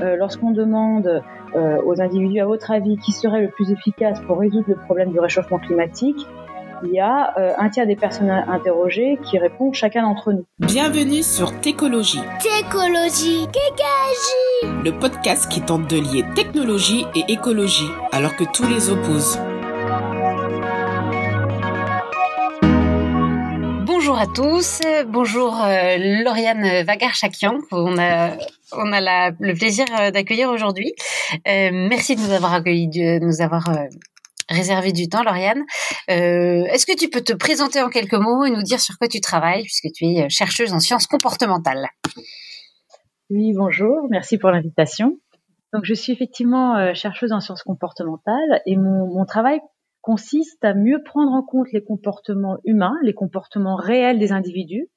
lorsqu'on demande aux individus, à votre avis, qui serait le plus efficace pour résoudre le problème du réchauffement climatique, il y a un tiers des personnes interrogées qui répondent chacun d'entre nous. Bienvenue sur Técologie. Técologie, Kékagie Le podcast qui tente de lier technologie et écologie, alors que tous les opposent. Bonjour à tous, bonjour euh, Lauriane Vagar-Chakian, on a, le plaisir euh, d'accueillir aujourd'hui. Euh, merci de nous avoir accueillis, de nous avoir réservé du temps, Lauriane. Est-ce que tu peux te présenter en quelques mots et nous dire sur quoi tu travailles, puisque tu es chercheuse en sciences comportementales? Oui, bonjour, merci pour l'invitation. Donc, je suis effectivement chercheuse en sciences comportementales et mon travail consiste à mieux prendre en compte les comportements humains, les comportements réels des individus,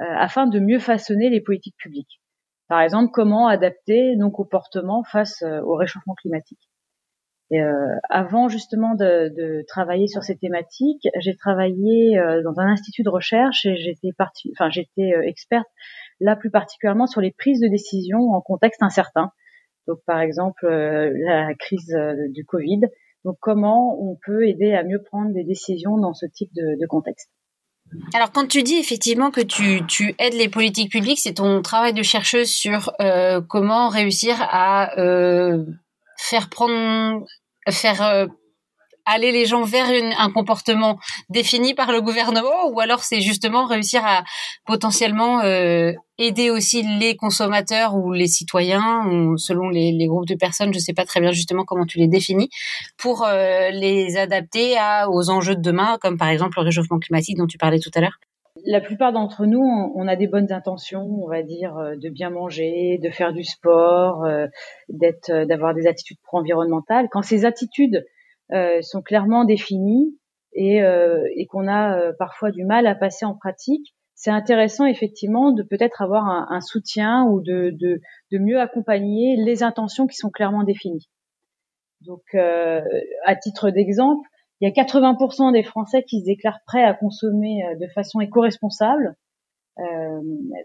euh, afin de mieux façonner les politiques publiques. Par exemple, comment adapter nos comportements face euh, au réchauffement climatique. Euh, avant justement de, travailler sur ces thématiques, j'ai travaillé dans un institut de recherche et j'étais partie, enfin j'étais experte là plus particulièrement sur les prises de décision en contexte incertain. Donc par exemple la crise du Covid, donc, comment on peut aider à mieux prendre des décisions dans ce type de, contexte? Alors, quand tu dis effectivement que tu, tu aides les politiques publiques, c'est ton travail de chercheuse sur euh, comment réussir à euh, faire prendre, faire euh, aller les gens vers un comportement défini par le gouvernement ou alors c'est justement réussir à potentiellement euh, aider aussi les consommateurs ou les citoyens ou selon les, les, groupes de personnes, je sais pas très bien justement comment tu les définis, pour euh, les adapter à, aux enjeux de demain, comme par exemple le réchauffement climatique dont tu parlais tout à l'heure la plupart d'entre nous, on a des bonnes intentions, on va dire, euh, de bien manger, de faire du sport, d'être, d'avoir des attitudes pro-environnementales. Quand ces attitudes euh, sont clairement définies et, euh, qu'on a euh, parfois du mal à passer en pratique, c'est intéressant effectivement de peut-être avoir un, soutien ou de, de, de, mieux accompagner les intentions qui sont clairement définies. Donc, euh, à titre d'exemple, il y a 80% des Français qui se déclarent prêts à consommer de façon éco-responsable, euh,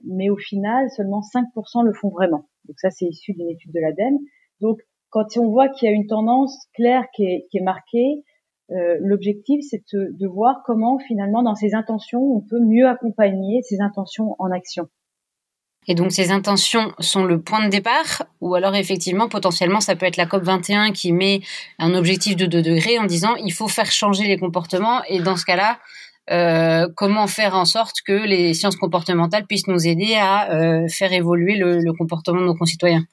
mais au final, seulement 5% le font vraiment. Donc ça, c'est issu d'une étude de l'ADEME. Donc, quand on voit qu'il y a une tendance claire qui est, marquée, euh, l'objectif c'est de, voir comment finalement dans ces intentions on peut mieux accompagner ces intentions en action. Et donc ces intentions sont le point de départ, ou alors effectivement potentiellement ça peut être la COP 21 qui met un objectif de 2 degrés en disant il faut faire changer les comportements et dans ce cas-là euh, comment faire en sorte que les sciences comportementales puissent nous aider à euh, faire évoluer le comportement de nos concitoyens?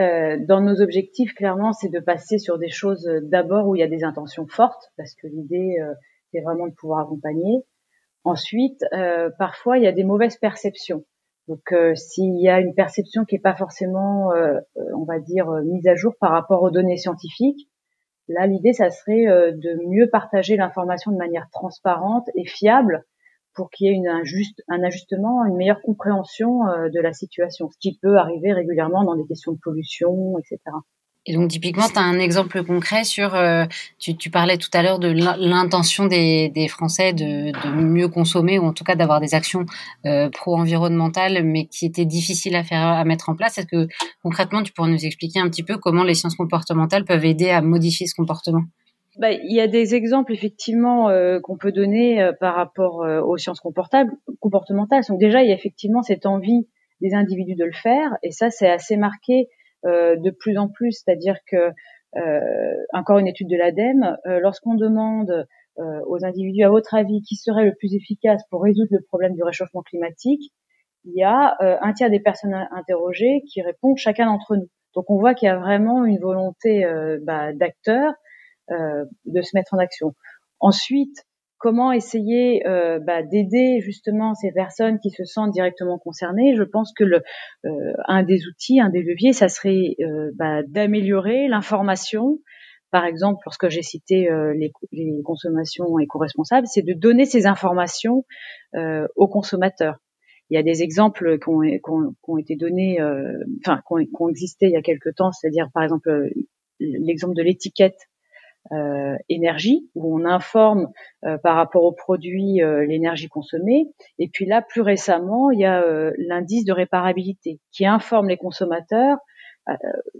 Euh, dans nos objectifs, clairement, c'est de passer sur des choses euh, d'abord où il y a des intentions fortes, parce que l'idée, euh, c'est vraiment de pouvoir accompagner. Ensuite, parfois, il y a des mauvaises perceptions. Donc, s'il y a une perception qui n'est pas forcément, on va dire, mise à jour par rapport aux données scientifiques, là, l'idée, ça serait de mieux partager l'information de manière transparente et fiable pour qu'il y ait une injuste, un ajustement, une meilleure compréhension euh, de la situation, ce qui peut arriver régulièrement dans des questions de pollution, etc. Et donc typiquement, tu as un exemple concret sur, euh, tu, tu, parlais tout à l'heure de l'intention des, des, Français de, de, mieux consommer ou en tout cas d'avoir des actions euh, pro-environnementales, mais qui étaient difficiles à faire à mettre en place. Est-ce que concrètement, tu pourrais nous expliquer un petit peu comment les sciences comportementales peuvent aider à modifier ce comportement? Bah, il y a des exemples effectivement euh, qu'on peut donner euh, par rapport euh, aux sciences comportementales. Donc déjà, il y a effectivement cette envie des individus de le faire, et ça, c'est assez marqué de plus en plus. C'est-à-dire que, encore une étude de l'ADEME, lorsqu'on demande aux individus, à votre avis, qui serait le plus efficace pour résoudre le problème du réchauffement climatique, il y a un tiers des personnes interrogées qui répondent chacun d'entre nous. Donc on voit qu'il y a vraiment une volonté bah, d'acteurs euh, de se mettre en action. Ensuite, comment essayer euh, bah, d'aider justement ces personnes qui se sentent directement concernées? Je pense que le, euh, un des outils, un des leviers, ça serait bah, d'améliorer l'information. Par exemple, lorsque j'ai cité les, les, consommations éco-responsables, c'est de donner ces informations aux consommateurs. Il y a des exemples qui ont, qui ont, qui ont été donnés, enfin, qui ont, qui ont existé il y a quelque temps, c'est-à-dire par exemple l'exemple de l'étiquette euh, énergie, où on informe euh, par rapport aux produits euh, l'énergie consommée. Et puis là, plus récemment, il y a l'indice de réparabilité qui informe les consommateurs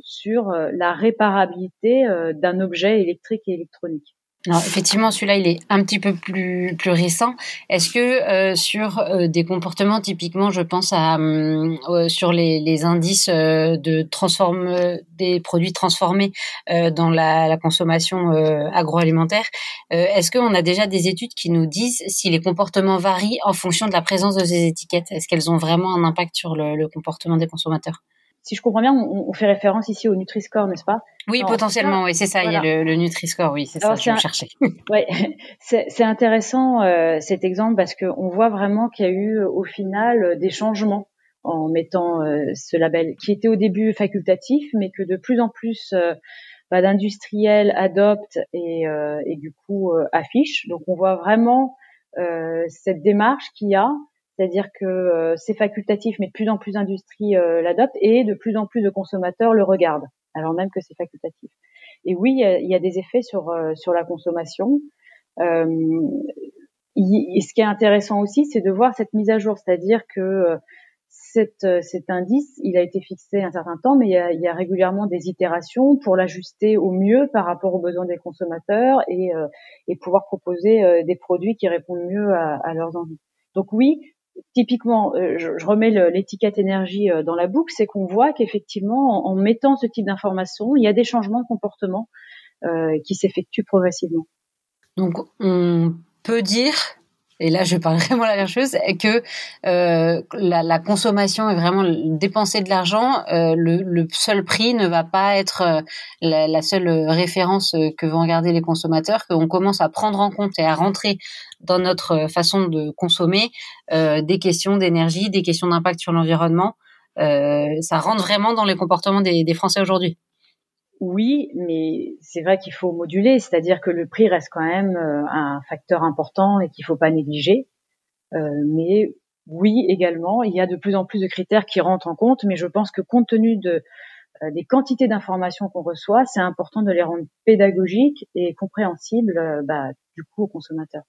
sur la réparabilité d'un objet électrique et électronique. Alors effectivement, celui-là, il est un petit peu plus plus récent. Est-ce que euh, sur euh, des comportements typiquement, je pense à euh, sur les, les indices de transforme des produits transformés dans la, la consommation agroalimentaire, est-ce qu'on a déjà des études qui nous disent si les comportements varient en fonction de la présence de ces étiquettes? Est-ce qu'elles ont vraiment un impact sur le, le comportement des consommateurs? Si je comprends bien, on, on fait référence ici au Nutri-Score, n'est-ce pas? Oui, potentiellement, oui, c'est ça. Il y a le, le Nutri-Score, oui, c'est ça. Je vais chercher. ouais, c'est intéressant euh, cet exemple parce qu'on voit vraiment qu'il y a eu au final des changements en mettant euh, ce label, qui était au début facultatif, mais que de plus en plus euh, bah, d'industriels adoptent et, euh, et, du coup affichent. Donc on voit vraiment cette démarche qu'il y a c'est-à-dire que euh, c'est facultatif, mais de plus en plus d'industries euh, l'adoptent et de plus en plus de consommateurs le regardent, alors même que c'est facultatif. Et oui, il y, a, des effets sur euh, sur la consommation. Ce qui est intéressant aussi, c'est de voir cette mise à jour, c'est-à-dire que cet, cet indice, il a été fixé un certain temps, mais il y a, régulièrement des itérations pour l'ajuster au mieux par rapport aux besoins des consommateurs et, et pouvoir proposer des produits qui répondent mieux à leurs envies. Donc oui, typiquement, euh, je, remets l'étiquette énergie euh, dans la boucle, c'est qu'on voit qu'effectivement, en, mettant ce type d'information, il y a des changements de comportement euh, qui s'effectuent progressivement. Donc, on peut dire et là je parle vraiment la chose, que euh, la, la, consommation est vraiment dépenser de l'argent. Euh, le, le, seul prix ne va pas être euh, la, la, seule référence euh, que vont garder les consommateurs, qu'on commence à prendre en compte et à rentrer dans notre façon de consommer euh, des questions d'énergie, des questions d'impact sur l'environnement. ça rentre vraiment dans les comportements des, des Français aujourd'hui oui, mais c'est vrai qu'il faut moduler, c'est-à-dire que le prix reste quand même euh, un facteur important et qu'il faut pas négliger. Euh, mais oui, également, il y a de plus en plus de critères qui rentrent en compte, mais je pense que compte tenu euh, des quantités d'informations qu'on reçoit, c'est important de les rendre pédagogiques et compréhensibles, bah, du coup, aux consommateurs.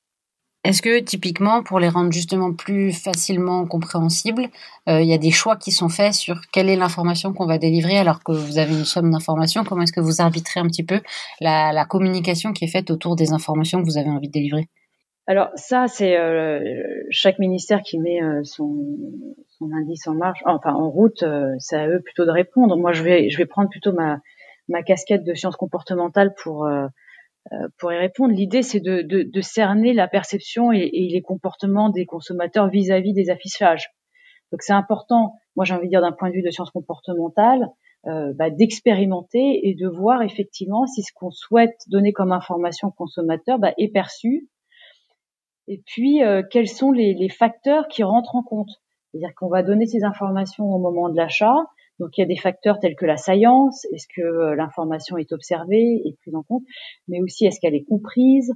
Est-ce que typiquement, pour les rendre justement plus facilement compréhensibles, euh, il y a des choix qui sont faits sur quelle est l'information qu'on va délivrer alors que vous avez une somme d'informations? Comment est-ce que vous arbitrez un petit peu la, communication qui est faite autour des informations que vous avez envie de délivrer? Alors ça, c'est euh, chaque ministère qui met euh, son, son, indice en marche, enfin en route, c'est à eux plutôt de répondre. Moi, je vais, je vais prendre plutôt ma, ma casquette de sciences comportementales pour pour y répondre, l'idée c'est de, de, de, cerner la perception et, et, les comportements des consommateurs vis-à-vis des affichages. Donc c'est important, moi j'ai envie de dire d'un point de vue de sciences comportementales, euh, bah, d'expérimenter et de voir effectivement si ce qu'on souhaite donner comme information au consommateur bah, est perçu. Et puis euh, quels sont les, les, facteurs qui rentrent en compte? C'est-à-dire qu'on va donner ces informations au moment de l'achat, donc il y a des facteurs tels que la science, est-ce que euh, l'information est observée et prise en compte, mais aussi est-ce qu'elle est comprise.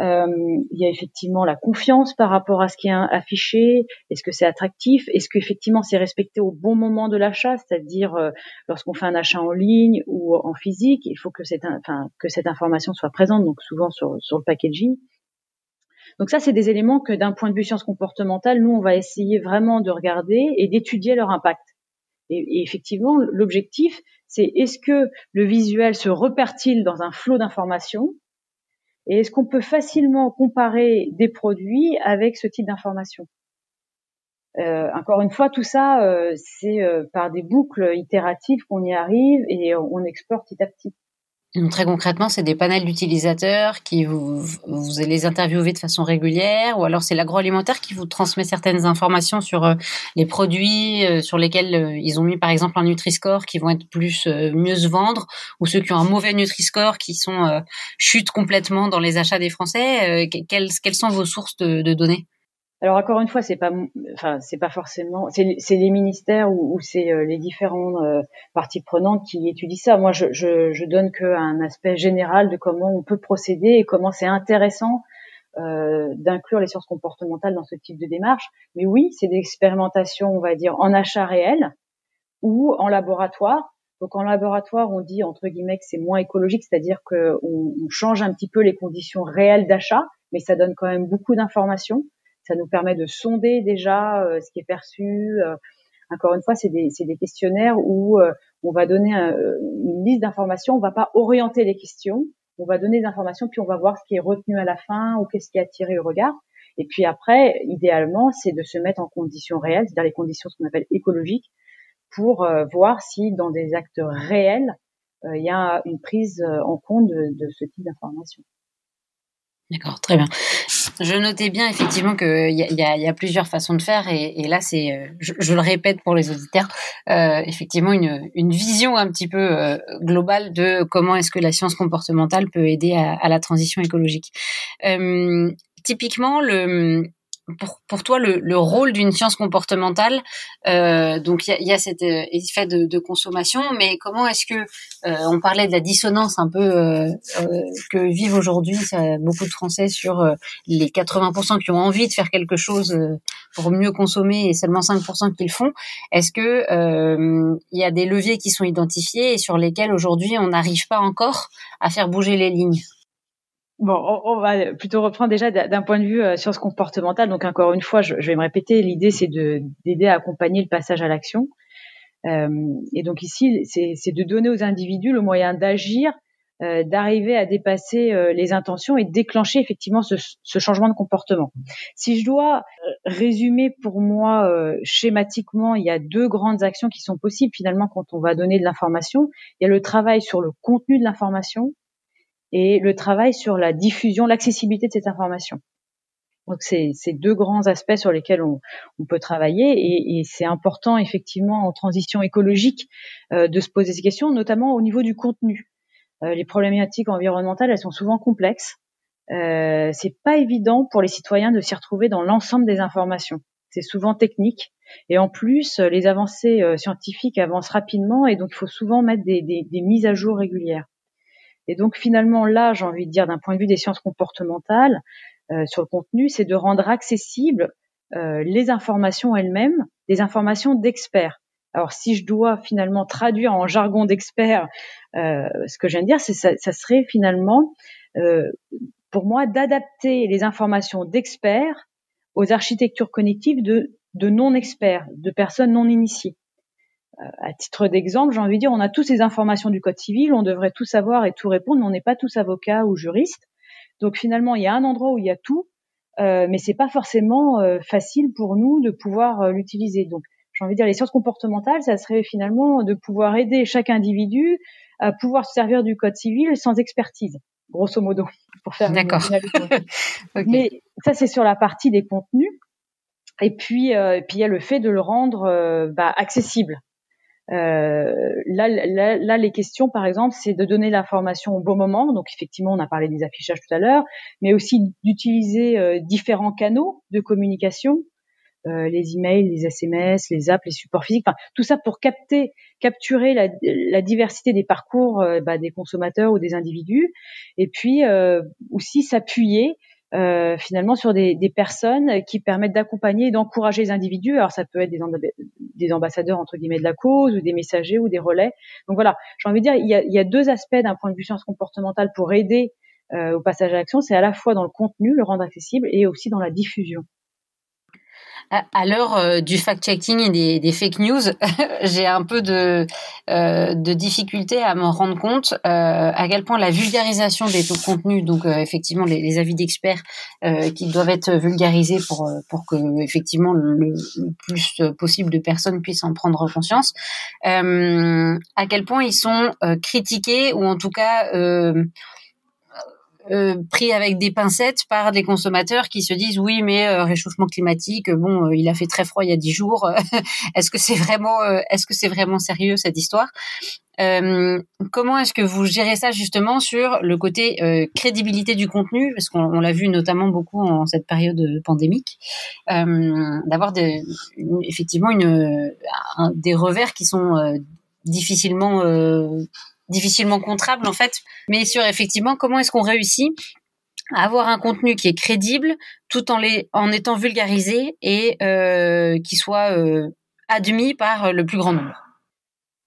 Euh, il y a effectivement la confiance par rapport à ce qui est affiché. Est-ce que c'est attractif Est-ce qu'effectivement c'est respecté au bon moment de l'achat, c'est-à-dire euh, lorsqu'on fait un achat en ligne ou en physique, il faut que cette, enfin, que cette information soit présente, donc souvent sur, sur le packaging. Donc ça, c'est des éléments que d'un point de vue science comportementale, nous, on va essayer vraiment de regarder et d'étudier leur impact. Et, effectivement, l'objectif, c'est est-ce que le visuel se repère-t-il dans un flot d'informations et est-ce qu'on peut facilement comparer des produits avec ce type d'informations? Euh, Encore une fois, tout ça, euh, c'est euh, par des boucles itératives qu'on y arrive et on exporte petit à petit très concrètement, c'est des panels d'utilisateurs qui vous, vous les interviewer de façon régulière, ou alors c'est l'agroalimentaire qui vous transmet certaines informations sur euh, les produits euh, sur lesquels euh, ils ont mis par exemple un Nutri-Score qui vont être plus mieux se vendre, ou ceux qui ont un mauvais Nutri-Score qui sont chutent complètement dans les achats des Français. quelles, quelles sont vos sources de, de données? Alors encore une fois, c'est pas, enfin c'est pas forcément, c'est les ministères ou, c'est euh, les différentes euh, parties prenantes qui étudient ça. Moi, je, je, je donne qu'un aspect général de comment on peut procéder et comment c'est intéressant euh, d'inclure les sciences comportementales dans ce type de démarche. Mais oui, c'est des expérimentations, on va dire, en achat réel ou en laboratoire. Donc en laboratoire, on dit entre guillemets que c'est moins écologique, c'est-à-dire qu'on on change un petit peu les conditions réelles d'achat, mais ça donne quand même beaucoup d'informations. Ça nous permet de sonder déjà euh, ce qui est perçu, euh, Encore une fois, c'est des, questionnaires où on va donner une liste d'informations, on va pas orienter les questions, on va donner des informations, puis on va voir ce qui est retenu à la fin ou qu'est-ce qui a attiré le regard. Et puis après, idéalement, c'est de se mettre en conditions réelles, c'est-à-dire les conditions ce qu'on appelle écologiques, pour voir si dans des actes réels, il y a une prise en compte de, de ce type d'informations. D'accord, très bien. Je notais bien effectivement qu'il y, y, y, a plusieurs façons de faire et, et là c'est, euh, je, je, le répète pour les auditeurs, euh, effectivement une, une, vision un petit peu euh, globale de comment est-ce que la science comportementale peut aider à, à la transition écologique. Euh, typiquement, le, pour, toi le, le rôle d'une science comportementale euh, Donc il y a, cet euh, effet de, consommation, mais comment est-ce que euh, on parlait de la dissonance un peu que vivent aujourd'hui beaucoup de Français sur les 80% qui ont envie de faire quelque chose pour mieux consommer et seulement 5% qui le font. Est-ce que il y a des leviers qui sont identifiés et sur lesquels aujourd'hui on n'arrive pas encore à faire bouger les lignes? Bon, on, va plutôt reprendre déjà d'un point de vue euh, science comportementale. Donc encore une fois, je, vais me répéter, l'idée c'est d'aider à accompagner le passage à l'action. Euh, et donc ici, c'est de donner aux individus le moyen d'agir, euh, d'arriver à dépasser euh, les intentions et de déclencher effectivement ce, ce, changement de comportement. Si je dois résumer pour moi schématiquement, il y a deux grandes actions qui sont possibles finalement quand on va donner de l'information. Il y a le travail sur le contenu de l'information et le travail sur la diffusion, l'accessibilité de cette information. Donc c'est deux grands aspects sur lesquels on, peut travailler et, c'est important effectivement en transition écologique euh, de se poser ces questions, notamment au niveau du contenu. Euh, les problématiques environnementales, elles sont souvent complexes. Euh, c'est pas évident pour les citoyens de s'y retrouver dans l'ensemble des informations. C'est souvent technique et en plus les avancées euh, scientifiques avancent rapidement et donc il faut souvent mettre des mises à jour régulières. Et donc finalement là, j'ai envie de dire d'un point de vue des sciences comportementales euh, sur le contenu, c'est de rendre accessibles euh, les informations elles-mêmes, des informations d'experts. Alors si je dois finalement traduire en jargon d'experts euh, ce que je viens de dire, c'est ça, ça serait finalement euh, pour moi d'adapter les informations d'experts aux architectures cognitives de, de non-experts, de personnes non initiées à titre d'exemple, j'ai envie de dire, on a tous ces informations du code civil, on devrait tout savoir et tout répondre, mais on n'est pas tous avocats ou juristes. Donc finalement, il y a un endroit où il y a tout, euh, mais c'est pas forcément euh, facile pour nous de pouvoir euh, l'utiliser. Donc j'ai envie de dire, les sciences comportementales, ça serait finalement de pouvoir aider chaque individu à pouvoir se servir du code civil sans expertise, grosso modo, pour faire. D'accord. okay. Mais ça, c'est sur la partie des contenus. Et puis, euh, puis il y a le fait de le rendre euh, bah, accessible. Euh, là, là, là, les questions, par exemple, c'est de donner l'information au bon moment. Donc, effectivement, on a parlé des affichages tout à l'heure, mais aussi d'utiliser euh, différents canaux de communication, euh, les emails, les SMS, les apps, les supports physiques, enfin, tout ça pour capter, capturer la, la diversité des parcours euh, bah, des consommateurs ou des individus, et puis euh, aussi s'appuyer euh, finalement sur des, des, personnes qui permettent d'accompagner et d'encourager les individus. Alors ça peut être des, ambassadeurs entre guillemets de la cause ou des messagers ou des relais. Donc voilà, j'ai envie de dire il y a, il y a deux aspects d'un point de vue science comportementale pour aider euh, au passage à l'action. C'est à la fois dans le contenu, le rendre accessible, et aussi dans la diffusion à l'heure euh, du fact-checking et des, fake news, j'ai un peu de, euh, difficulté à me rendre compte euh, à quel point la vulgarisation des contenus, donc effectivement les, avis d'experts qui doivent être vulgarisés pour pour que effectivement le plus possible de personnes puissent en prendre conscience, à quel point ils sont critiqués ou en tout cas euh, pris avec des pincettes par des consommateurs qui se disent oui mais euh, réchauffement climatique bon euh, il a fait très froid il y a dix jours. Est-ce que c'est vraiment est-ce que c'est vraiment sérieux cette histoire? Comment est-ce que vous gérez ça justement sur le côté crédibilité du contenu? Parce qu'on l'a vu notamment beaucoup en cette période pandémique. D'avoir effectivement une des revers qui sont difficilement difficilement contrable en fait, mais sur effectivement comment est-ce qu'on réussit à avoir un contenu qui est crédible tout en, les, en étant vulgarisé et euh, qui soit euh, admis par le plus grand nombre?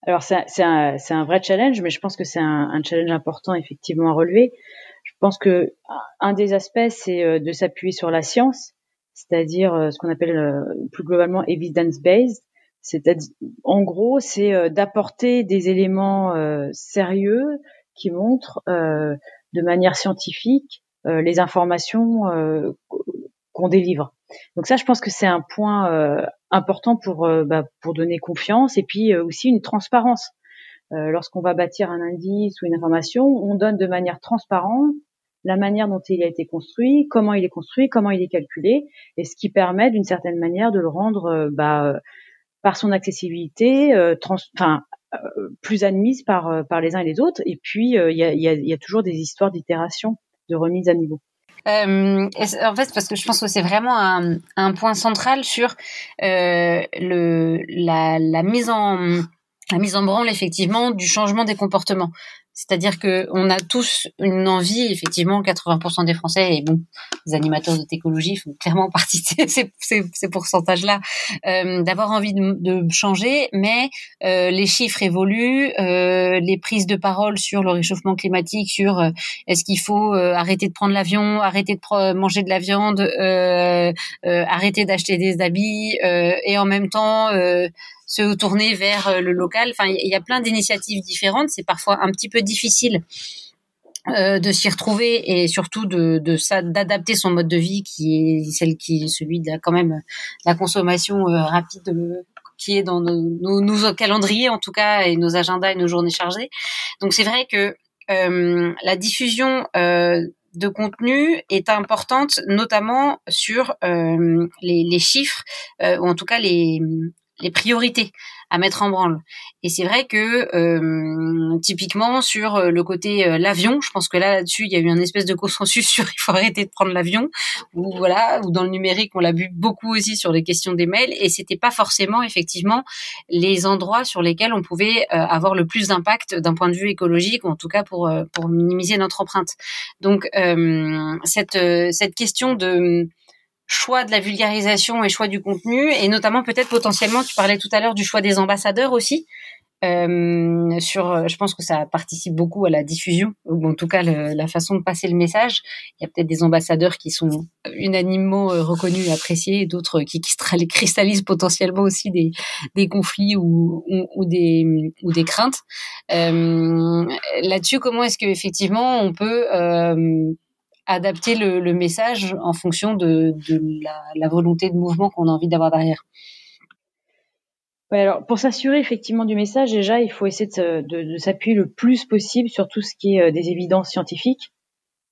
Alors c'est un, un, vrai challenge, mais je pense que c'est un, un, challenge important effectivement à relever. Je pense que un des aspects c'est euh, de s'appuyer sur la science, c'est-à-dire euh, ce qu'on appelle euh, plus globalement evidence-based, C'est-à-dire, en gros, c'est d'apporter des éléments sérieux qui montrent de manière scientifique les informations qu'on délivre. Donc ça, je pense que c'est un point euh, important pour euh, bah, pour donner confiance et puis euh, aussi une transparence. Lorsqu'on va bâtir un indice ou une information, on donne de manière transparente la manière dont il a été construit, comment il est construit, comment il est calculé, et ce qui permet d'une certaine manière de le rendre bah, par son accessibilité, enfin plus admise par par les uns et les autres. Et puis il y a, toujours des histoires d'itération, de remise à niveau. Euh, en fait, parce que je pense que c'est vraiment un, point central sur euh, le, la, mise en la mise en branle effectivement du changement des comportements. C'est-à-dire que on a tous une envie, effectivement, 80% des Français et bon, les animateurs de technologie font clairement partie de ces, ces, ces pourcentages-là, euh, d'avoir envie de, de, changer, mais euh, les chiffres évoluent, euh, les prises de parole sur le réchauffement climatique, sur euh, est-ce qu'il faut arrêter de prendre l'avion, arrêter de manger de la viande, arrêter d'acheter des habits, et en même temps se tourner vers euh, le local. Enfin, il y a plein d'initiatives différentes. C'est parfois un petit peu difficile euh, de s'y retrouver et surtout de d'adapter son mode de vie qui est celle qui est celui de la, quand même la consommation euh, rapide qui est dans nos, calendriers en tout cas et nos agendas et nos journées chargées. Donc c'est vrai que la diffusion de contenu est importante, notamment sur les, chiffres, ou en tout cas les, les priorités à mettre en branle. Et c'est vrai que euh, typiquement sur euh, le côté euh, l'avion, je pense que là là-dessus il y a eu un espèce de consensus sur il faut arrêter de prendre l'avion ou voilà ou dans le numérique on l'a vu beaucoup aussi sur les questions des mails et c'était pas forcément effectivement les endroits sur lesquels on pouvait avoir le plus d'impact d'un point de vue écologique ou en tout cas pour pour minimiser notre empreinte. Donc cette cette question de choix de la vulgarisation et choix du contenu, et notamment peut-être potentiellement, tu parlais tout à l'heure du choix des ambassadeurs aussi. Euh, sur, je pense que ça participe beaucoup à la diffusion, ou en tout cas la façon de passer le message. Il y a peut-être des ambassadeurs qui sont unanimement euh, reconnus et appréciés, et d'autres qui, cristallisent potentiellement aussi des, conflits ou, ou, des, ou des craintes. Euh, Là-dessus, comment est-ce que effectivement on peut euh, adapter le, message en fonction de, la, volonté de mouvement qu'on a envie d'avoir derrière. Ouais, alors pour s'assurer effectivement du message, déjà il faut essayer de, s'appuyer le plus possible sur tout ce qui est euh, des évidences scientifiques,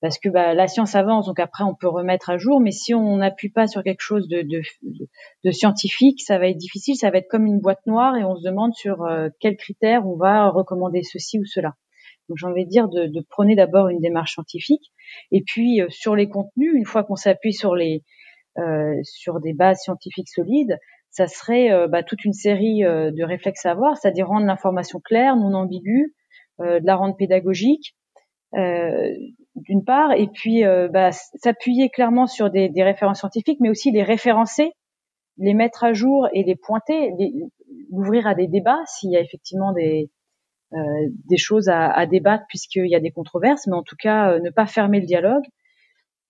parce que bah, la science avance, donc après on peut remettre à jour, mais si on n'appuie pas sur quelque chose de, de, scientifique, ça va être difficile, ça va être comme une boîte noire et on se demande sur euh, quels critères on va recommander ceci ou cela. Donc j'ai envie de dire de, de prôner d'abord une démarche scientifique, et puis euh, sur les contenus, une fois qu'on s'appuie sur les euh, sur des bases scientifiques solides, ça serait euh, bah, toute une série de réflexes à avoir, c'est-à-dire rendre l'information claire, non ambiguë, de la rendre pédagogique, d'une part, et puis bah, s'appuyer clairement sur des, des, références scientifiques, mais aussi les référencer, les mettre à jour et les pointer, l'ouvrir à des débats s'il y a effectivement des, euh, des choses à, à débattre puisqu'il y a des controverses, mais en tout cas euh, ne pas fermer le dialogue.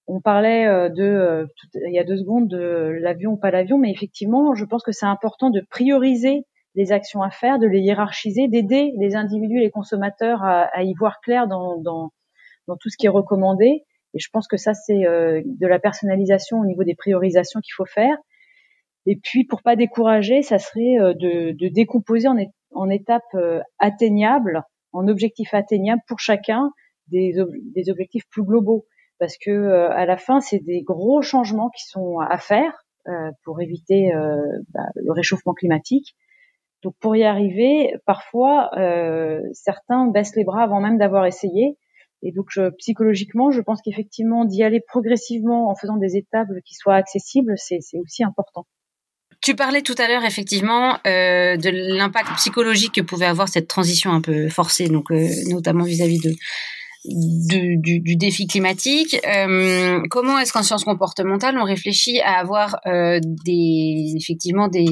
On parlait euh, de il y a deux secondes de l'avion ou pas l'avion, mais effectivement, je pense que c'est important de prioriser les actions à faire, de les hiérarchiser, d'aider les individus, les consommateurs à, à y voir clair dans, dans, dans, tout ce qui est recommandé. Et je pense que ça, c'est de la personnalisation au niveau des priorisations qu'il faut faire. Et puis, pour pas décourager, ça serait de, de décomposer en, en étapes euh, atteignables, en objectifs atteignables pour chacun, des, des objectifs plus globaux. Parce que euh, à la fin, c'est des gros changements qui sont à faire euh, pour éviter bah, le réchauffement climatique. Donc pour y arriver, parfois certains baissent les bras avant même d'avoir essayé. Et donc psychologiquement, je pense qu'effectivement d'y aller progressivement en faisant des étapes qui soient accessibles, c'est aussi important. Tu parlais tout à l'heure effectivement euh, de l'impact psychologique que pouvait avoir cette transition un peu forcée, donc euh, notamment vis-à-vis de, du, du, défi climatique. Euh, comment est-ce qu'en sciences comportementales on réfléchit à avoir euh, des effectivement des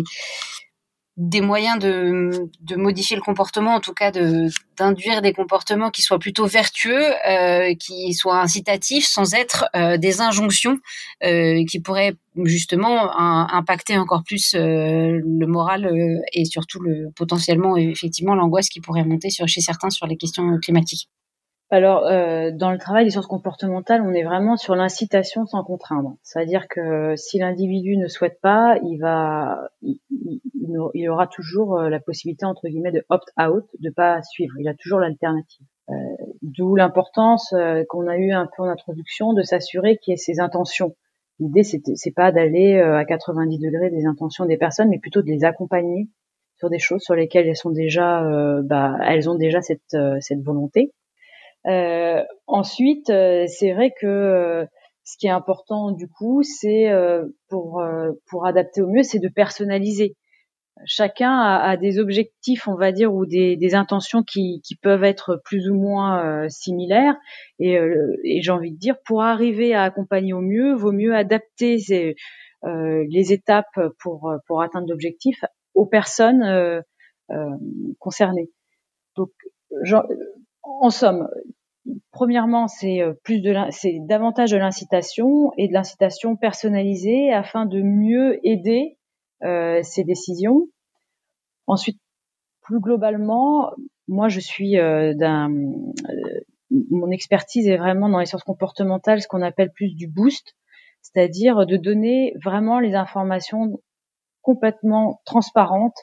des moyens de, de modifier le comportement, en tout cas de d'induire des comportements qui soient plutôt vertueux, euh, qui soient incitatifs, sans être euh, des injonctions euh, qui pourraient justement impacter encore plus euh, le moral et surtout le potentiellement effectivement l'angoisse qui pourrait monter sur chez certains sur les questions climatiques. Alors, euh, dans le travail des sciences comportementales, on est vraiment sur l'incitation sans contraindre. C'est-à-dire que si l'individu ne souhaite pas, il va, il, aura toujours euh, la possibilité entre guillemets de opt-out, de pas suivre. Il a toujours l'alternative. Euh, D'où l'importance euh, qu'on a eu un peu en introduction de s'assurer qu'il y ait ses intentions. L'idée, c'est pas d'aller euh, à 90 degrés des intentions des personnes, mais plutôt de les accompagner sur des choses sur lesquelles elles sont déjà, bah, elles ont déjà cette, cette volonté euh, ensuite, euh, c'est vrai que euh, ce qui est important du coup, c'est pour pour adapter au mieux, c'est de personnaliser. Chacun a, a, des objectifs, on va dire, ou des, des intentions qui, qui, peuvent être plus ou moins similaires. Et, et j'ai envie de dire, pour arriver à accompagner au mieux, vaut mieux adapter ces, les étapes pour pour atteindre l'objectif aux personnes concernées. Donc, en somme, premièrement, c'est euh, plus de c'est davantage de l'incitation et de l'incitation personnalisée afin de mieux aider euh, ces décisions. Ensuite, plus globalement, moi je suis euh, d'un euh, mon expertise est vraiment dans les sciences comportementales, ce qu'on appelle plus du boost, c'est-à-dire de donner vraiment les informations complètement transparentes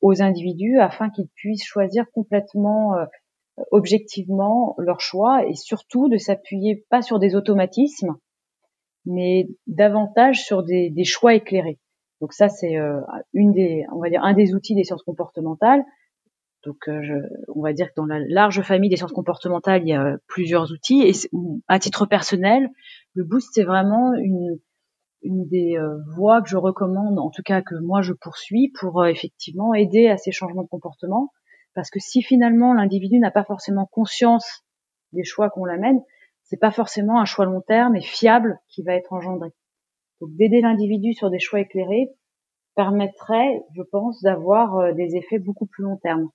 aux individus afin qu'ils puissent choisir complètement objectivement leur choix et surtout de s'appuyer pas sur des automatismes, mais davantage sur des, des choix éclairés. Donc ça, c'est euh, une des, on va dire, un des outils des sciences comportementales. Donc, euh, je, on va dire que dans la large famille des sciences comportementales, il y a plusieurs outils. Et à titre personnel, le boost, c'est vraiment une, une des euh, voies que je recommande, en tout cas que moi je poursuis pour effectivement aider à ces changements de comportement parce que si finalement l'individu n'a pas forcément conscience des choix qu'on l'amène, c'est pas forcément un choix long terme et fiable qui va être engendré. Donc d'aider l'individu sur des choix éclairés permettrait, je pense, d'avoir euh, des effets beaucoup plus long terme.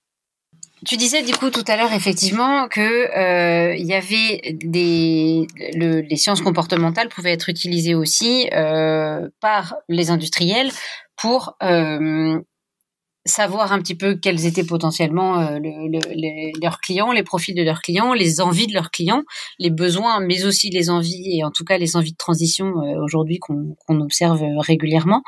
Tu disais du coup tout à l'heure effectivement que euh, y avait des le, les sciences comportementales pouvaient être utilisées aussi euh, par les industriels pour savoir un petit peu quels étaient potentiellement euh, leurs clients, les profils de leurs clients, les envies de leurs clients, les besoins, mais aussi les envies et en tout cas les envies de transition euh, aujourd'hui qu'on observe régulièrement.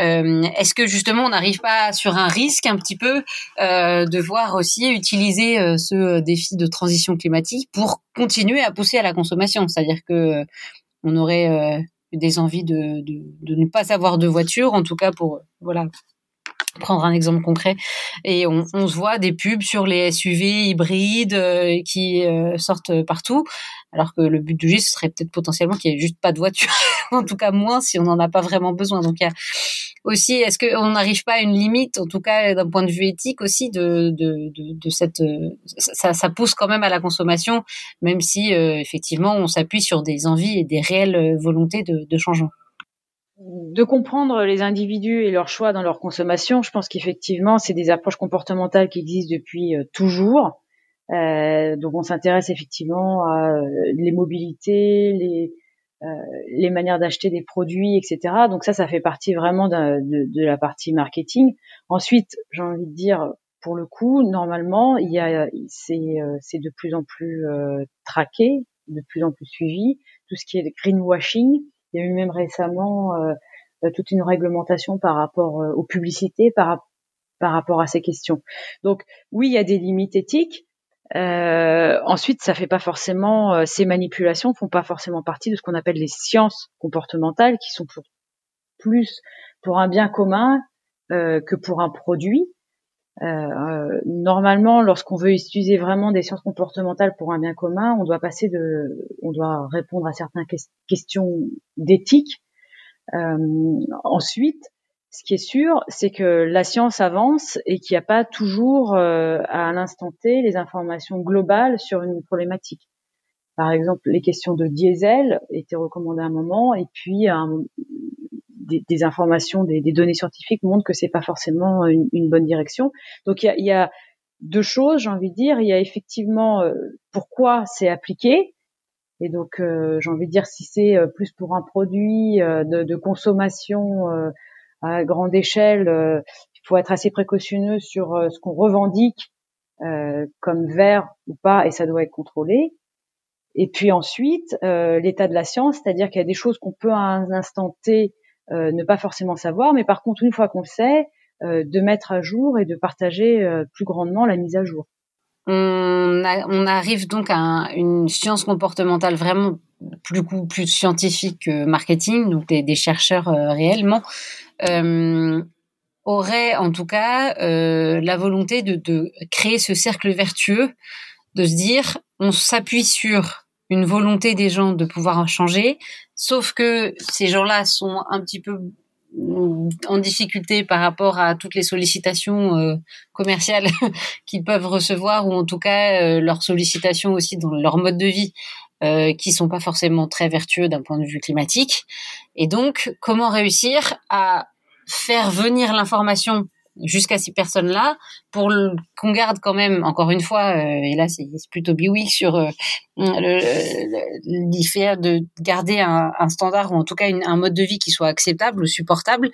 Euh, est-ce que justement on n'arrive pas sur un risque un petit peu de voir aussi utiliser ce défi de transition climatique pour continuer à pousser à la consommation, c'est-à-dire que on aurait des envies de, de, de ne pas avoir de voiture, en tout cas pour voilà prendre un exemple concret. Et on, se voit des pubs sur les SUV hybrides euh, qui euh, sortent partout. Alors que le but du jeu ce serait peut-être potentiellement qu'il n'y ait juste pas de voiture. En tout cas moins si on n'en a pas vraiment besoin. Donc il y a aussi est-ce qu'on n'arrive pas à une limite en tout cas d'un point de vue éthique aussi de, de, de, cette ça, ça, pousse quand même à la consommation même si euh, effectivement on s'appuie sur des envies et des réelles volontés de, de changement de comprendre les individus et leurs choix dans leur consommation, je pense qu'effectivement, c'est des approches comportementales qui existent depuis euh, toujours. Euh, donc, on s'intéresse effectivement à euh, les mobilités, les, les manières d'acheter des produits, etc. Donc ça, ça fait partie vraiment de, de, la partie marketing. Ensuite, j'ai envie de dire, pour le coup, normalement, il y a, c'est, c'est de plus en plus traqué, de plus en plus suivi. Tout ce qui est greenwashing, il y a eu même récemment euh, euh, toute une réglementation par rapport euh, aux publicités, par, rapport à ces questions. Donc oui, il y a des limites éthiques. Ensuite, ça fait pas forcément ces manipulations font pas forcément partie de ce qu'on appelle les sciences comportementales, qui sont pour, plus pour un bien commun que pour un produit. Euh, normalement, lorsqu'on veut utiliser vraiment des sciences comportementales pour un bien commun, on doit passer de, on doit répondre à certaines questions d'éthique. Euh, ensuite, ce qui est sûr, c'est que la science avance et qu'il n'y a pas toujours euh, à l'instant T les informations globales sur une problématique. Par exemple, les questions de diesel étaient recommandées à un moment et puis des, informations, des, données scientifiques montrent que c'est pas forcément une, bonne direction. Donc il y a, y a, deux choses, j'ai envie de dire. Il y a effectivement pourquoi c'est appliqué. Et donc j'ai envie de dire si c'est plus pour un produit de, de, consommation à grande échelle, il faut être assez précautionneux sur ce qu'on revendique comme vert ou pas, et ça doit être contrôlé. Et puis ensuite, euh, l'état de la science, c'est-à-dire qu'il y a des choses qu'on peut à un instant T euh, ne pas forcément savoir, mais par contre, une fois qu'on le sait, euh, de mettre à jour et de partager plus grandement la mise à jour. On, on arrive donc à une science comportementale vraiment plus plus scientifique que marketing, donc des, chercheurs réellement auraient en tout cas la volonté de, de créer ce cercle vertueux, de se dire on s'appuie sur une volonté des gens de pouvoir changer, sauf que ces gens-là sont un petit peu en difficulté par rapport à toutes les sollicitations euh, commerciales qu'ils peuvent recevoir ou en tout cas euh, leurs sollicitations aussi dans leur mode de vie euh, qui sont pas forcément très vertueux d'un point de vue climatique. Et donc comment réussir à faire venir l'information jusqu'à ces personnes-là pour qu'on garde quand même, encore une fois, euh, et là c'est plutôt biwick sur euh, l'idée de garder un, standard ou en tout cas un mode de vie qui soit acceptable ou supportable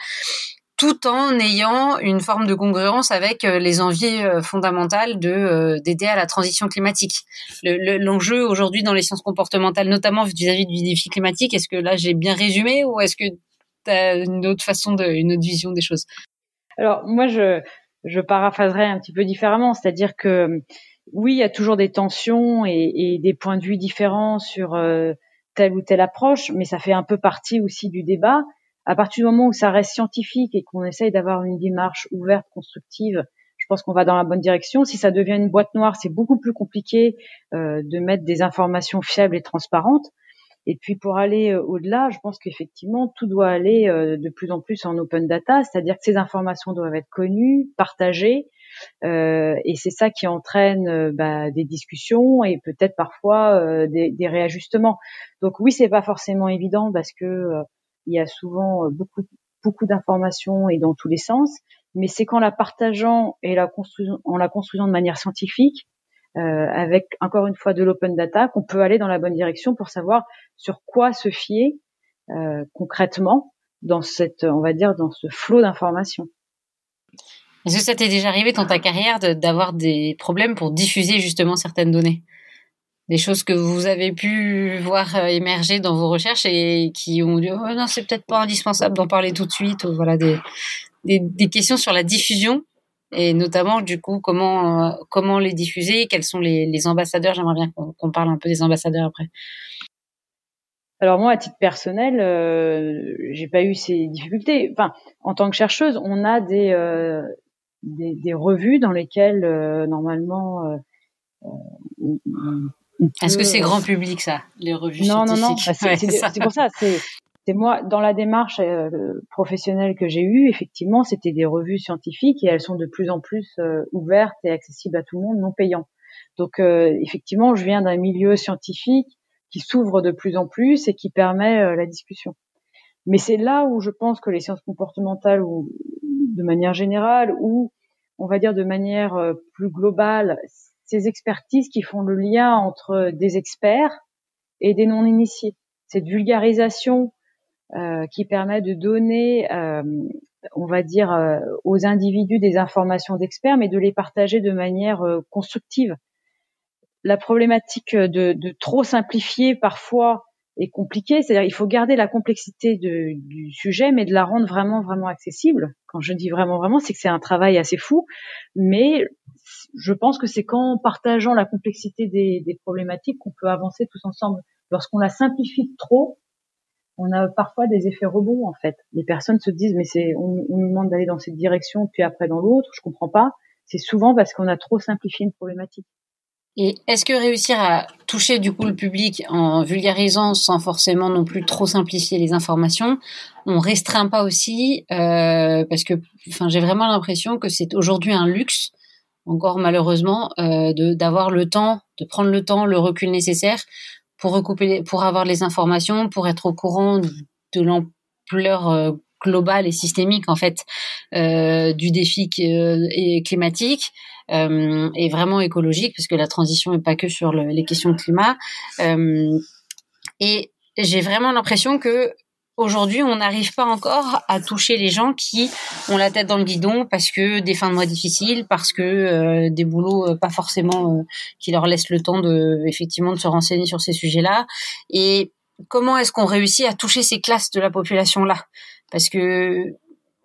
tout en ayant une forme de congruence avec euh, les envies euh, fondamentales de d'aider à la transition climatique. L'enjeu aujourd'hui dans les sciences comportementales, notamment vis-à-vis du défi climatique, est-ce que là j'ai bien résumé ou est-ce que tu as une autre façon une autre vision des choses? Alors moi, je, je paraphraserais un petit peu différemment, c'est-à-dire que oui, il y a toujours des tensions et, et des points de vue différents sur euh, telle ou telle approche, mais ça fait un peu partie aussi du débat. À partir du moment où ça reste scientifique et qu'on essaye d'avoir une démarche ouverte, constructive, je pense qu'on va dans la bonne direction. Si ça devient une boîte noire, c'est beaucoup plus compliqué euh, de mettre des informations fiables et transparentes. Et puis pour aller euh, au-delà, je pense qu'effectivement tout doit aller euh, de plus en plus en open data, c'est-à-dire que ces informations doivent être connues, partagées, euh, et c'est ça qui entraîne euh, bah, des discussions et peut-être parfois des, des, réajustements. Donc oui, c'est pas forcément évident parce que il y a souvent beaucoup beaucoup d'informations et dans tous les sens, mais c'est qu'en la partageant et la construisant, en la construisant de manière scientifique, euh, avec encore une fois de l'open data, qu'on peut aller dans la bonne direction pour savoir sur quoi se fier euh, concrètement dans cette, on va dire, dans ce flot d'informations. Est-ce que ça t'est déjà arrivé dans ta carrière d'avoir des problèmes pour diffuser justement certaines données? Des choses que vous avez pu voir euh, émerger dans vos recherches et qui ont dit oh non, c'est peut-être pas indispensable d'en parler tout de suite. Ou voilà des, des, des questions sur la diffusion et notamment du coup comment euh, comment les diffuser, quels sont les, les ambassadeurs. J'aimerais bien qu'on parle un peu des ambassadeurs après. Alors moi, à titre personnel, euh, j'ai pas eu ces difficultés. Enfin, en tant que chercheuse, on a des euh, des, des, revues dans lesquelles euh, normalement. Est-ce que c'est grand public ça, les revues Non, non, non. Bah, c'est pour ça. C'est moi dans la démarche euh, professionnelle que j'ai eue, effectivement, c'était des revues scientifiques et elles sont de plus en plus euh, ouvertes et accessibles à tout le monde, non payant. Donc euh, effectivement, je viens d'un milieu scientifique qui s'ouvre de plus en plus et qui permet la discussion. Mais c'est là où je pense que les sciences comportementales, ou de manière générale, ou on va dire de manière plus globale, ces expertises qui font le lien entre des experts et des non-initiés. Cette vulgarisation euh, qui permet de donner, euh, on va dire, euh, aux individus des informations d'experts, mais de les partager de manière constructive. La problématique de, de, trop simplifier parfois est compliquée, c'est-à-dire il faut garder la complexité de, du sujet, mais de la rendre vraiment vraiment accessible. Quand je dis vraiment vraiment, c'est que c'est un travail assez fou, mais je pense que c'est qu'en partageant la complexité des, des problématiques qu'on peut avancer tous ensemble. Lorsqu'on la simplifie trop, on a parfois des effets rebonds en fait. Les personnes se disent mais c'est on, nous demande d'aller dans cette direction puis après dans l'autre, je comprends pas. C'est souvent parce qu'on a trop simplifié une problématique. Et est-ce que réussir à toucher du coup le public en vulgarisant sans forcément non plus trop simplifier les informations, on restreint pas aussi euh, parce que enfin j'ai vraiment l'impression que c'est aujourd'hui un luxe encore malheureusement euh, de d'avoir le temps, de prendre le temps, le recul nécessaire pour recouper, pour avoir les informations, pour être au courant de l'ampleur euh, globale et systémique en fait du défi climatique et vraiment écologique, puisque la transition n'est pas que sur les questions de climat. et j'ai vraiment l'impression que Aujourd'hui, on n'arrive pas encore à toucher les gens qui ont la tête dans le guidon parce que des fins de mois difficiles, parce que euh, des boulots euh, pas forcément euh, qui leur laissent le temps de effectivement de se renseigner sur ces sujets-là. Et comment est-ce qu'on réussit à toucher ces classes de la population là Parce que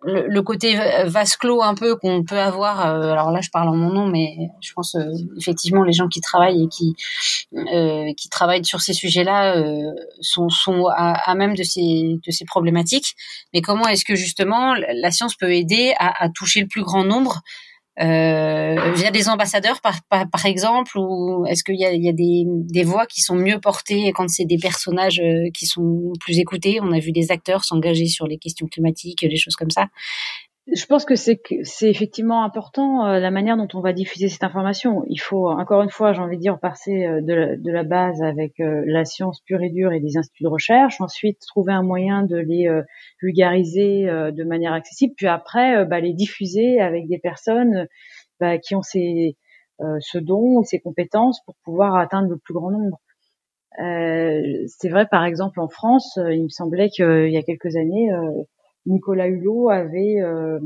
le, côté vase clos un peu qu'on peut avoir. Euh, alors là, je parle en mon nom, mais je pense euh, effectivement les gens qui travaillent et qui euh, qui travaillent sur ces sujets-là sont sont à, à, même de ces de ces problématiques. Mais comment est-ce que justement la science peut aider à, à toucher le plus grand nombre euh, via des ambassadeurs par, par, exemple ou est-ce qu'il y a, y a des, des, voix qui sont mieux portées quand c'est des personnages euh, qui sont plus écoutés? On a vu des acteurs s'engager sur les questions climatiques, des choses comme ça je pense que c'est c'est effectivement important euh, la manière dont on va diffuser cette information. Il faut encore une fois, j'ai envie de dire, passer euh, de, la, de la base avec euh, la science pure et dure et des instituts de recherche. Ensuite, trouver un moyen de les vulgariser de manière accessible. Puis après, bah, les diffuser avec des personnes bah, qui ont ces ce don ou ces compétences pour pouvoir atteindre le plus grand nombre. c'est vrai, par exemple, en France, il me semblait qu'il y a quelques années Nicolas Hulot avait euh,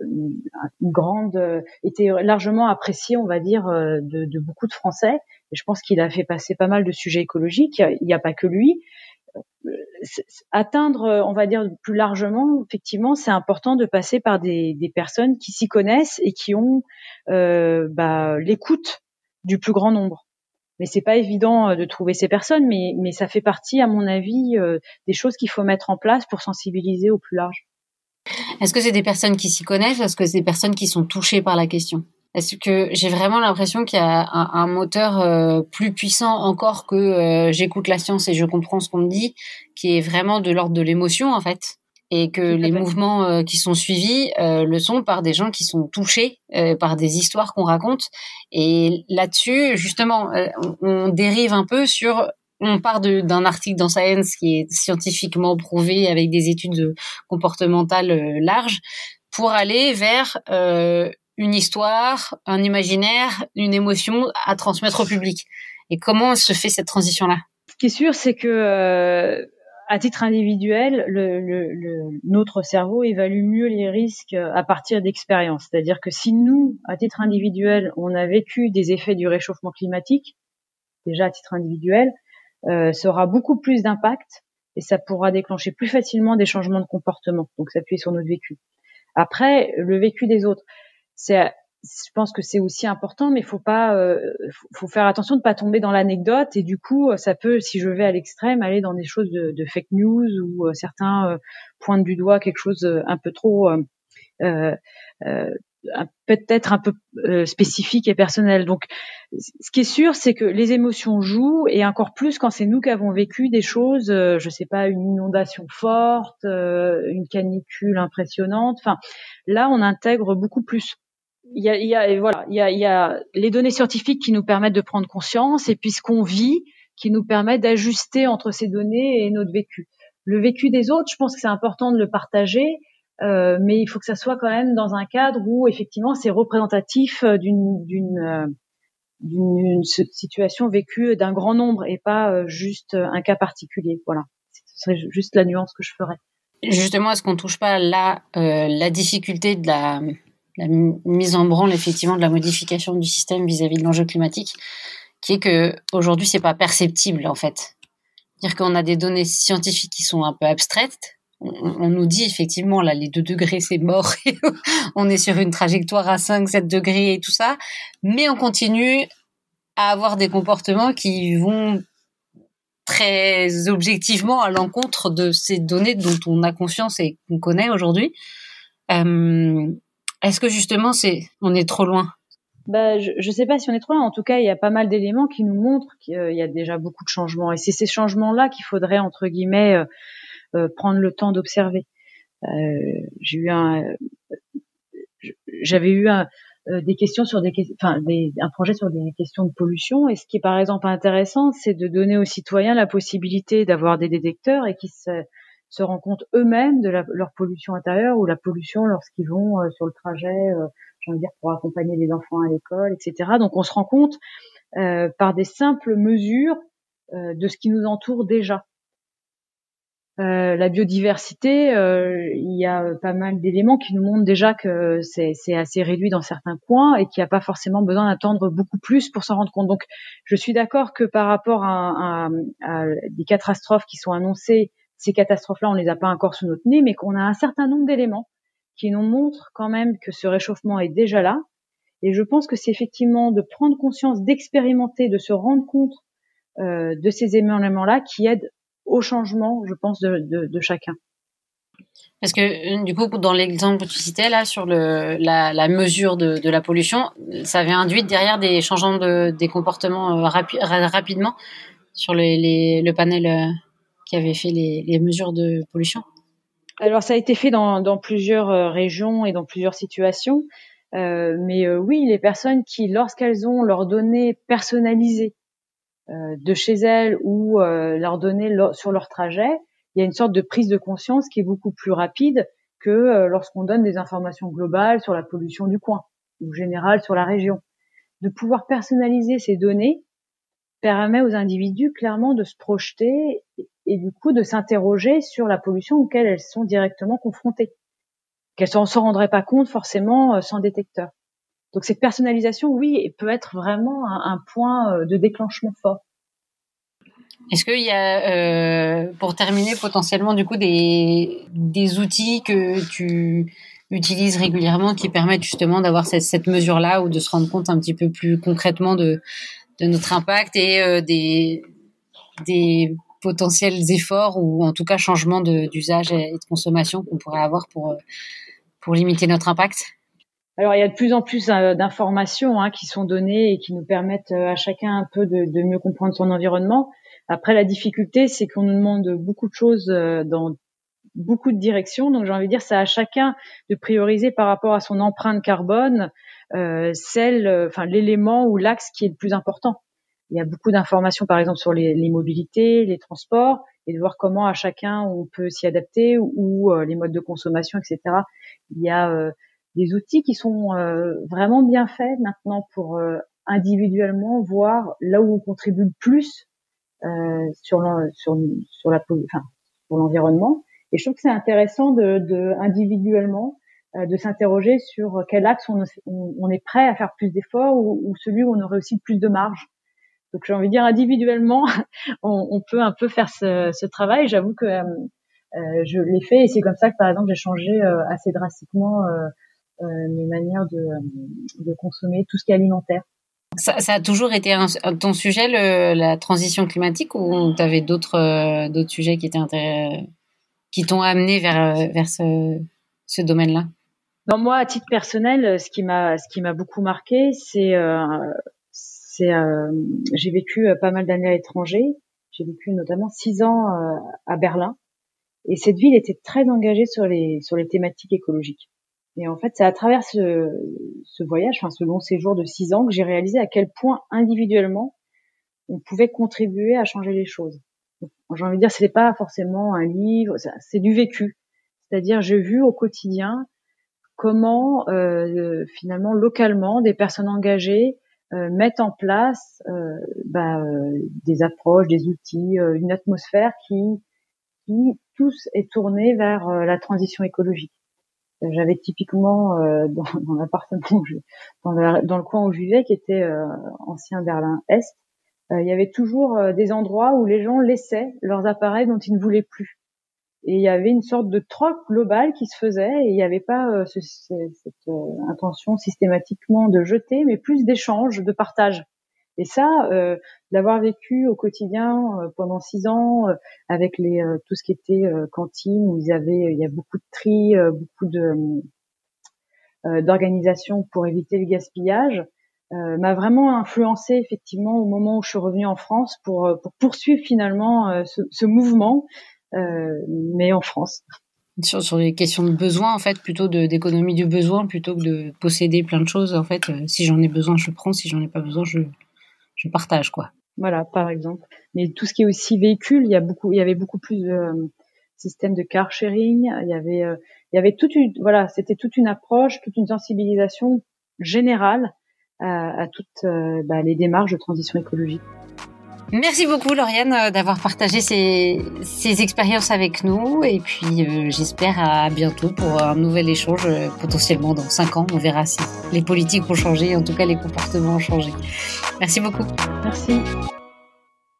une grande était largement apprécié, on va dire, euh, de, de beaucoup de Français. Et je pense qu'il a fait passer pas mal de sujets écologiques. Il n'y a, pas que lui. Atteindre, on va dire plus largement, effectivement, c'est important de passer par des, des personnes qui s'y connaissent et qui ont euh, bah, l'écoute du plus grand nombre mais c'est pas évident de trouver ces personnes, mais, mais ça fait partie, à mon avis, des choses qu'il faut mettre en place pour sensibiliser au plus large. Est-ce que c'est des personnes qui s'y connaissent? Est-ce que c'est des personnes qui sont touchées par la question? Est-ce que j'ai vraiment l'impression qu'il y a un, moteur euh, plus puissant encore que euh, j'écoute la science et je comprends ce qu'on me dit, qui est vraiment de l'ordre de l'émotion en fait? Et que les mouvements euh, qui sont suivis le sont par des gens qui sont touchés par des histoires qu'on raconte. Et là-dessus, justement, on, dérive un peu sur on part d'un article dans Science qui est scientifiquement prouvé avec des études comportementales euh, larges pour aller vers euh, une histoire, un imaginaire, une émotion à transmettre au public. Et comment se fait cette transition-là? Ce qui est sûr, c'est que euh, à titre individuel, notre cerveau évalue mieux les risques à partir d'expériences. C'est-à-dire que si nous, à titre individuel, on a vécu des effets du réchauffement climatique, déjà à titre individuel, euh, ça aura beaucoup plus d'impact et ça pourra déclencher plus facilement des changements de comportement. Donc s'appuyer sur notre vécu. Après, le vécu des autres, c'est je pense que c'est aussi important, mais faut pas, euh, faut faire attention de pas tomber dans l'anecdote et du coup, ça peut, si je vais à l'extrême, aller dans des choses de, fake news ou euh, certains euh, pointent du doigt quelque chose un peu trop euh, peut-être un peu euh, spécifique et personnel. Donc, ce qui est sûr, c'est que les émotions jouent et encore plus quand c'est nous qui avons vécu des choses, euh, je sais pas, une inondation forte, euh, une canicule impressionnante. Enfin, là, on intègre beaucoup plus. Il y a, y a voilà, il y a, y a les données scientifiques qui nous permettent de prendre conscience et puis ce qu'on vit qui nous permet d'ajuster entre ces données et notre vécu. Le vécu des autres, je pense que c'est important de le partager euh, mais il faut que ça soit quand même dans un cadre où effectivement c'est représentatif euh, d'une d'une euh, d'une situation vécue d'un grand nombre et pas juste un cas particulier. Voilà, ce serait juste la nuance que je ferais. Justement, est-ce qu'on touche pas là la difficulté de la, la, mise en branle effectivement de la modification du système vis-à-vis de l'enjeu climatique, qui est que aujourd'hui c'est pas perceptible en fait. Dire qu'on a des données scientifiques qui sont un peu abstraites, on, nous dit effectivement là les 2 degrés c'est mort on est sur une trajectoire à 5 7 degrés et tout ça mais on continue à avoir des comportements qui vont très objectivement à l'encontre de ces données dont on a conscience et qu'on connaît aujourd'hui euh, est-ce que justement c'est on est trop loin? Bah, je ne sais pas si on est trop loin. En tout cas, il y a pas mal d'éléments qui nous montrent qu'il y a déjà beaucoup de changements. Et c'est ces changements-là qu'il faudrait, entre guillemets, euh, euh, prendre le temps d'observer. Euh, j'ai eu un, j'avais eu un, euh, des questions sur des, enfin, des, un projet sur des questions de pollution. Et ce qui est par exemple intéressant, c'est de donner aux citoyens la possibilité d'avoir des détecteurs et qui se rendent compte eux-mêmes de leur pollution intérieure ou la pollution lorsqu'ils vont sur le trajet, j'ai envie de dire pour accompagner les enfants à l'école, etc. Donc on se rend compte par des simples mesures de ce qui nous entoure déjà. Euh, la biodiversité, euh, il y a pas mal d'éléments qui nous montrent déjà que c'est assez réduit dans certains coins et qu'il n'y a pas forcément besoin d'attendre beaucoup plus pour s'en rendre compte. Donc, je suis d'accord que par rapport à, des catastrophes qui sont annoncées, ces catastrophes-là, on les a pas encore sous notre nez, mais qu'on a un certain nombre d'éléments qui nous montrent quand même que ce réchauffement est déjà là. Et je pense que c'est effectivement de prendre conscience, d'expérimenter, de se rendre compte euh, de ces éléments-là qui aident au changement, je pense, de, de, chacun. Parce que euh, du coup, dans l'exemple que tu citais là sur le, la, la mesure de, de, la pollution, ça avait induit derrière des changements de, des comportements euh, rapidement sur les, les, le panel euh, qui avait fait les, mesures de pollution. Alors ça a été fait dans, dans plusieurs régions et dans plusieurs situations, euh, mais oui, les personnes qui, lorsqu'elles ont leurs données personnalisées euh, de chez elles ou euh, leur donner sur leur trajet, il y a une sorte de prise de conscience qui est beaucoup plus rapide que euh, lorsqu'on donne des informations globales sur la pollution du coin ou générale sur la région. De pouvoir personnaliser ces données permet aux individus clairement de se projeter et, du coup de s'interroger sur la pollution auquel elles sont directement confrontées, qu'elles ne s'en rendraient pas compte forcément sans détecteur. Donc cette personnalisation, oui, peut être vraiment un, point euh, de déclenchement fort. Est-ce qu'il y a, euh, pour terminer, potentiellement du coup des, des outils que tu utilises régulièrement qui permettent justement d'avoir cette, cette mesure-là ou de se rendre compte un petit peu plus concrètement de, de notre impact et euh, des, des potentiels efforts ou en tout cas changements d'usage et de consommation qu'on pourrait avoir pour, pour limiter notre impact? Alors il y a de plus en plus euh, d'informations hein, qui sont données et qui nous permettent euh, à chacun un peu de, mieux comprendre son environnement. Après la difficulté, c'est qu'on nous demande beaucoup de choses euh, dans beaucoup de directions. Donc j'ai envie de dire, c'est à chacun de prioriser par rapport à son empreinte carbone, euh, celle, l'élément ou l'axe qui est le plus important. Il y a beaucoup d'informations, par exemple, sur les, les, mobilités, les transports, et de voir comment à chacun on peut s'y adapter ou, ou les modes de consommation, etc. Il y a des outils qui sont euh, vraiment bien faits maintenant pour euh, individuellement voir là où on contribue le plus euh, sur, sur, sur la enfin, pour l'environnement. Et je trouve que c'est intéressant de, de individuellement de s'interroger sur quel axe on, on, est prêt à faire plus d'efforts ou, ou, celui où on aurait aussi plus de marge. Donc j'ai envie de dire individuellement, on, on, peut un peu faire ce, ce travail. J'avoue que euh, je l'ai fait et c'est comme ça que par exemple j'ai changé assez drastiquement euh, mes manières de, euh, de consommer tout ce qui est alimentaire. Ça, ça, a toujours été un, ton sujet, le, la transition climatique, ou tu avais d'autres euh, d'autres sujets qui qui t'ont amené vers vers ce, ce domaine-là? Non, moi, à titre personnel, ce qui m'a ce qui m'a beaucoup marqué, c'est euh, c'est euh, j'ai vécu pas mal d'années à l'étranger. J'ai vécu notamment six ans à Berlin, et cette ville était très engagée sur les sur les thématiques écologiques. Et en fait, c'est à travers ce, ce voyage, enfin ce long séjour de six ans, que j'ai réalisé à quel point individuellement on pouvait contribuer à changer les choses. J'ai envie de dire, c'est pas forcément un livre, c'est du vécu. C'est-à-dire, j'ai vu au quotidien comment euh, finalement localement des personnes engagées euh, mettent en place euh, bah, euh, des approches, des outils, euh, une atmosphère qui, qui tous est tournée vers la transition écologique. J'avais typiquement euh, dans, dans l'appartement, dans, le, dans le coin où je vivais, qui était euh, ancien Berlin Est, euh, il y avait toujours des endroits où les gens laissaient leurs appareils dont ils ne voulaient plus. Et il y avait une sorte de troc global qui se faisait et il n'y avait pas ce, cette intention systématiquement de jeter, mais plus d'échange, de partage. Et ça, euh, l'avoir vécu au quotidien euh, pendant six ans euh, avec les euh, tout ce qui était cantine où ils avaient, il y a beaucoup de tri, beaucoup de d'organisation pour éviter le gaspillage, m'a vraiment influencé effectivement au moment où je suis revenue en France pour, pour poursuivre finalement ce, ce, mouvement, mais en France. Sur, sur les questions de besoin, en fait, plutôt d'économie du besoin, plutôt que de posséder plein de choses. En fait, si j'en ai besoin, je prends. Si j'en ai pas besoin, je, je partage quoi. Voilà, par exemple. Mais tout ce qui est aussi véhicule, il y a beaucoup, il y avait beaucoup plus de, système de car sharing. Il y avait, il y avait toute une, voilà, c'était toute une approche, toute une sensibilisation générale à, à toutes bah, les démarches de transition écologique. Merci beaucoup Lauriane euh, d'avoir partagé ces, ces, expériences avec nous et puis euh, j'espère à bientôt pour un nouvel échange euh, potentiellement dans cinq ans. On verra si les politiques ont changé, en tout cas les comportements ont changé. Merci beaucoup. Merci.